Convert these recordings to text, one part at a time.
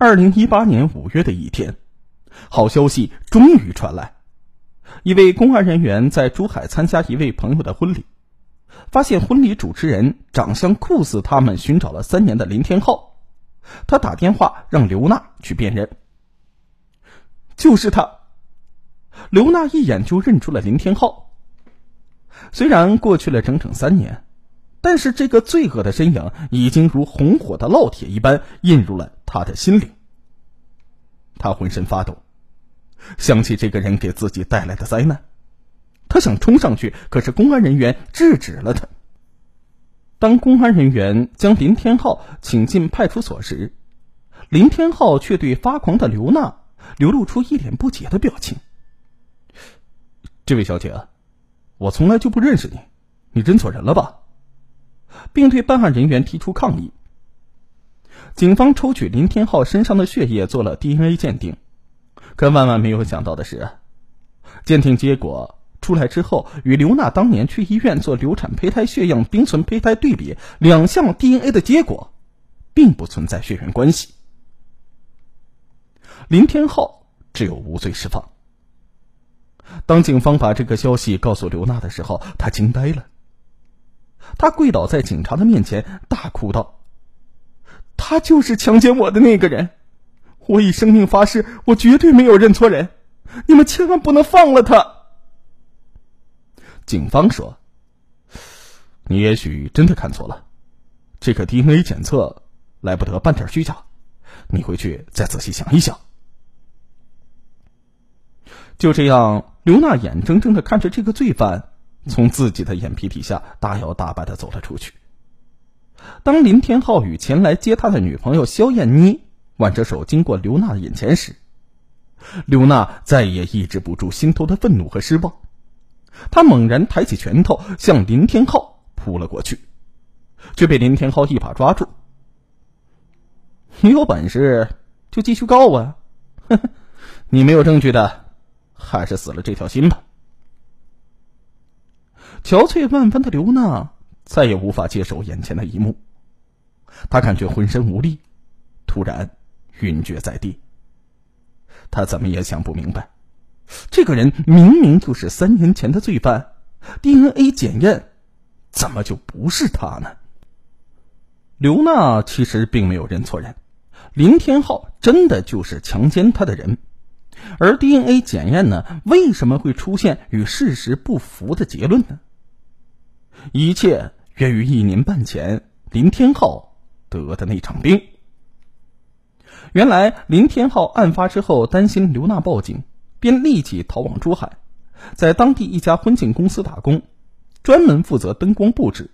二零一八年五月的一天，好消息终于传来：一位公安人员在珠海参加一位朋友的婚礼，发现婚礼主持人长相酷似他们寻找了三年的林天浩。他打电话让刘娜去辨认，就是他。刘娜一眼就认出了林天浩。虽然过去了整整三年。但是这个罪恶的身影已经如红火的烙铁一般印入了他的心灵。他浑身发抖，想起这个人给自己带来的灾难，他想冲上去，可是公安人员制止了他。当公安人员将林天浩请进派出所时，林天浩却对发狂的刘娜流露出一脸不解的表情。这位小姐，我从来就不认识你，你认错人了吧？并对办案人员提出抗议。警方抽取林天浩身上的血液做了 DNA 鉴定，可万万没有想到的是，鉴定结果出来之后，与刘娜当年去医院做流产胚胎血样冰存胚胎对比，两项 DNA 的结果并不存在血缘关系。林天浩只有无罪释放。当警方把这个消息告诉刘娜的时候，她惊呆了。他跪倒在警察的面前，大哭道：“他就是强奸我的那个人，我以生命发誓，我绝对没有认错人，你们千万不能放了他。”警方说：“你也许真的看错了，这个 DNA 检测来不得半点虚假，你回去再仔细想一想。”就这样，刘娜眼睁睁的看着这个罪犯。从自己的眼皮底下大摇大摆的走了出去。当林天浩与前来接他的女朋友肖艳妮挽着手经过刘娜的眼前时，刘娜再也抑制不住心头的愤怒和失望，她猛然抬起拳头向林天浩扑了过去，却被林天浩一把抓住。你有本事就继续告我，哼！你没有证据的，还是死了这条心吧。憔悴万分的刘娜再也无法接受眼前的一幕，他感觉浑身无力，突然晕厥在地。他怎么也想不明白，这个人明明就是三年前的罪犯，DNA 检验怎么就不是他呢？刘娜其实并没有认错人，林天浩真的就是强奸她的人，而 DNA 检验呢，为什么会出现与事实不符的结论呢？一切源于一年半前林天浩得的那场病。原来林天浩案发之后担心刘娜报警，便立即逃往珠海，在当地一家婚庆公司打工，专门负责灯光布置。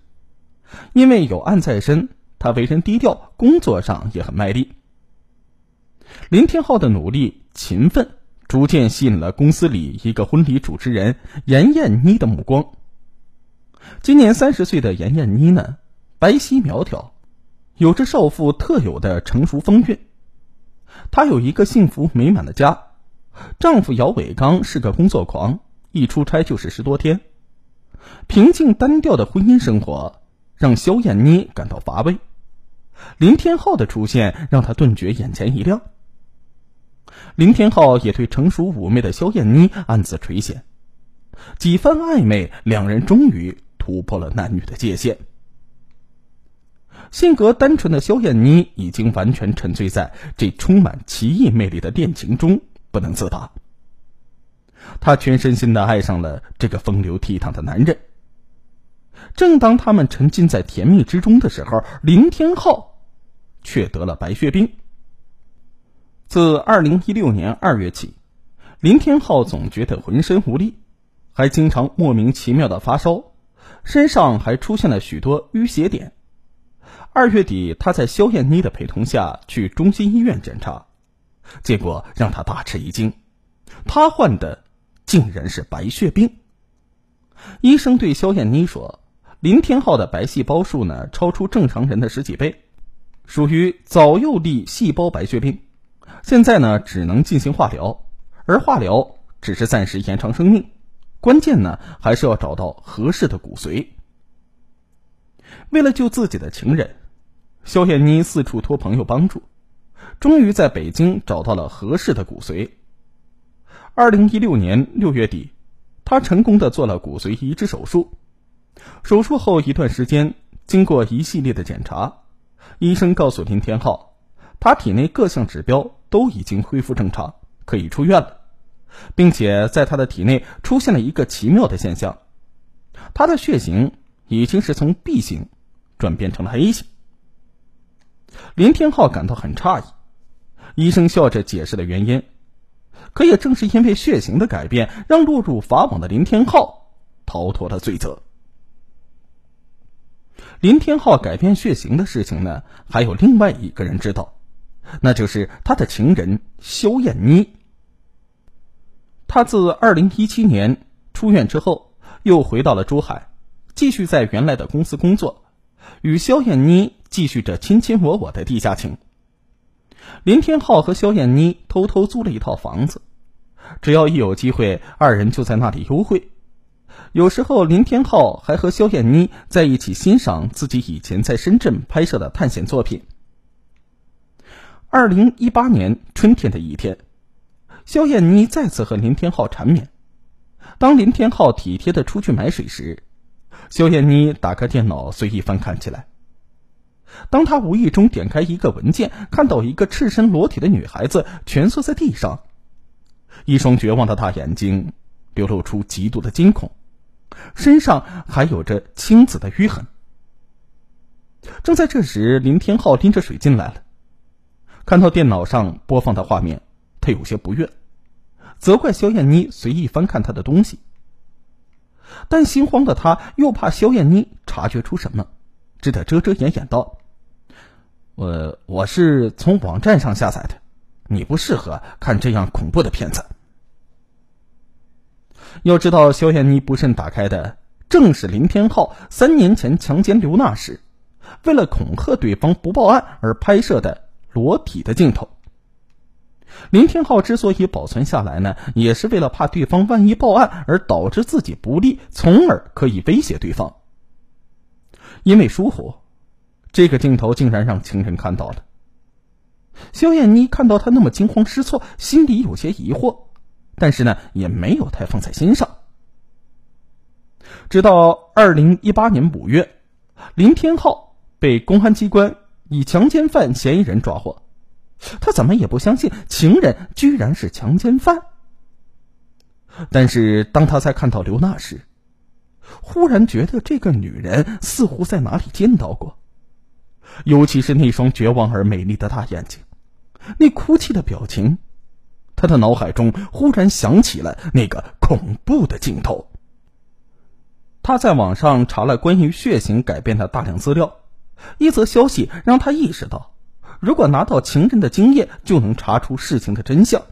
因为有案在身，他为人低调，工作上也很卖力。林天浩的努力勤奋，逐渐吸引了公司里一个婚礼主持人严艳妮的目光。今年三十岁的严燕妮呢，白皙苗条，有着少妇特有的成熟风韵。她有一个幸福美满的家，丈夫姚伟刚是个工作狂，一出差就是十多天。平静单调的婚姻生活让肖燕妮感到乏味，林天浩的出现让她顿觉眼前一亮。林天浩也对成熟妩媚的肖燕妮暗自垂涎，几番暧昧，两人终于。突破了男女的界限。性格单纯的萧燕妮已经完全沉醉在这充满奇异魅力的恋情中，不能自拔。她全身心的爱上了这个风流倜傥的男人。正当他们沉浸在甜蜜之中的时候，林天浩却得了白血病。自二零一六年二月起，林天浩总觉得浑身无力，还经常莫名其妙的发烧。身上还出现了许多淤血点。二月底，他在肖艳妮的陪同下去中心医院检查，结果让他大吃一惊，他患的竟然是白血病。医生对肖艳妮说：“林天浩的白细胞数呢，超出正常人的十几倍，属于早幼粒细胞白血病。现在呢，只能进行化疗，而化疗只是暂时延长生命。”关键呢，还是要找到合适的骨髓。为了救自己的情人，肖艳妮四处托朋友帮助，终于在北京找到了合适的骨髓。二零一六年六月底，他成功的做了骨髓移植手术。手术后一段时间，经过一系列的检查，医生告诉林天浩，他体内各项指标都已经恢复正常，可以出院了，并且在他的体内出现了一个奇妙的现象，他的血型已经是从 B 型转变成了 A 型。林天浩感到很诧异，医生笑着解释了原因。可也正是因为血型的改变，让落入法网的林天浩逃脱了罪责。林天浩改变血型的事情呢，还有另外一个人知道，那就是他的情人肖艳妮。他自二零一七年出院之后，又回到了珠海，继续在原来的公司工作，与肖艳妮继续着卿卿我我的地下情。林天浩和肖艳妮偷偷租了一套房子，只要一有机会，二人就在那里幽会。有时候，林天浩还和肖艳妮在一起欣赏自己以前在深圳拍摄的探险作品。二零一八年春天的一天，肖艳妮再次和林天浩缠绵。当林天浩体贴的出去买水时，肖艳妮打开电脑随意翻看起来。当他无意中点开一个文件，看到一个赤身裸体的女孩子蜷缩在地上，一双绝望的大眼睛流露出极度的惊恐，身上还有着青紫的淤痕。正在这时，林天浩拎着水进来了，看到电脑上播放的画面，他有些不悦，责怪肖艳妮随意翻看他的东西，但心慌的他又怕肖艳妮察觉出什么。只得遮遮掩掩道：“我我是从网站上下载的，你不适合看这样恐怖的片子。”要知道，肖艳妮不慎打开的正是林天浩三年前强奸刘娜时，为了恐吓对方不报案而拍摄的裸体的镜头。林天浩之所以保存下来呢，也是为了怕对方万一报案而导致自己不利，从而可以威胁对方。因为疏忽，这个镜头竟然让情人看到了。肖艳妮看到他那么惊慌失措，心里有些疑惑，但是呢，也没有太放在心上。直到二零一八年五月，林天浩被公安机关以强奸犯嫌疑人抓获，他怎么也不相信情人居然是强奸犯。但是当他在看到刘娜时，忽然觉得这个女人似乎在哪里见到过，尤其是那双绝望而美丽的大眼睛，那哭泣的表情，他的脑海中忽然想起了那个恐怖的镜头。他在网上查了关于血型改变的大量资料，一则消息让他意识到，如果拿到情人的精液，就能查出事情的真相。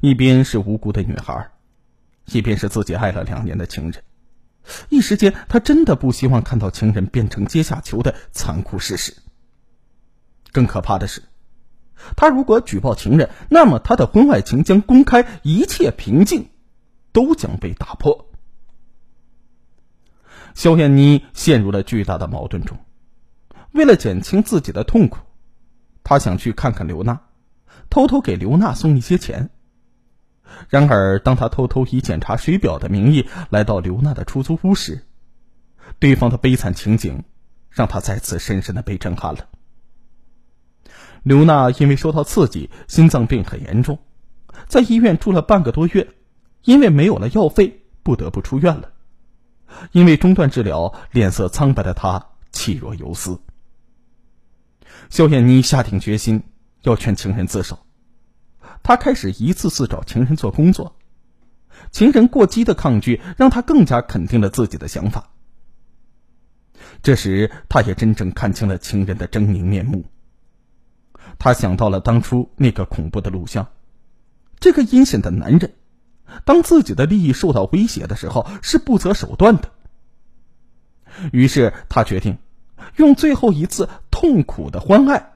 一边是无辜的女孩。一边是自己爱了两年的情人，一时间他真的不希望看到情人变成阶下囚的残酷事实。更可怕的是，他如果举报情人，那么他的婚外情将公开，一切平静都将被打破。肖艳妮陷入了巨大的矛盾中，为了减轻自己的痛苦，他想去看看刘娜，偷偷给刘娜送一些钱。然而，当他偷偷以检查水表的名义来到刘娜的出租屋时，对方的悲惨情景让他再次深深的被震撼了。刘娜因为受到刺激，心脏病很严重，在医院住了半个多月，因为没有了药费，不得不出院了。因为中断治疗，脸色苍白的他气若游丝。肖艳妮下定决心要劝情人自首。她开始一次次找情人做工作，情人过激的抗拒让她更加肯定了自己的想法。这时，她也真正看清了情人的狰狞面目。她想到了当初那个恐怖的录像，这个阴险的男人，当自己的利益受到威胁的时候是不择手段的。于是，他决定用最后一次痛苦的欢爱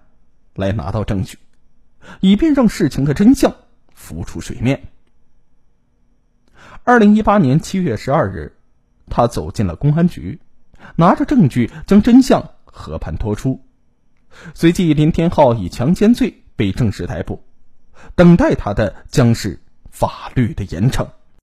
来拿到证据。以便让事情的真相浮出水面。二零一八年七月十二日，他走进了公安局，拿着证据将真相和盘托出。随即，林天浩以强奸罪被正式逮捕，等待他的将是法律的严惩。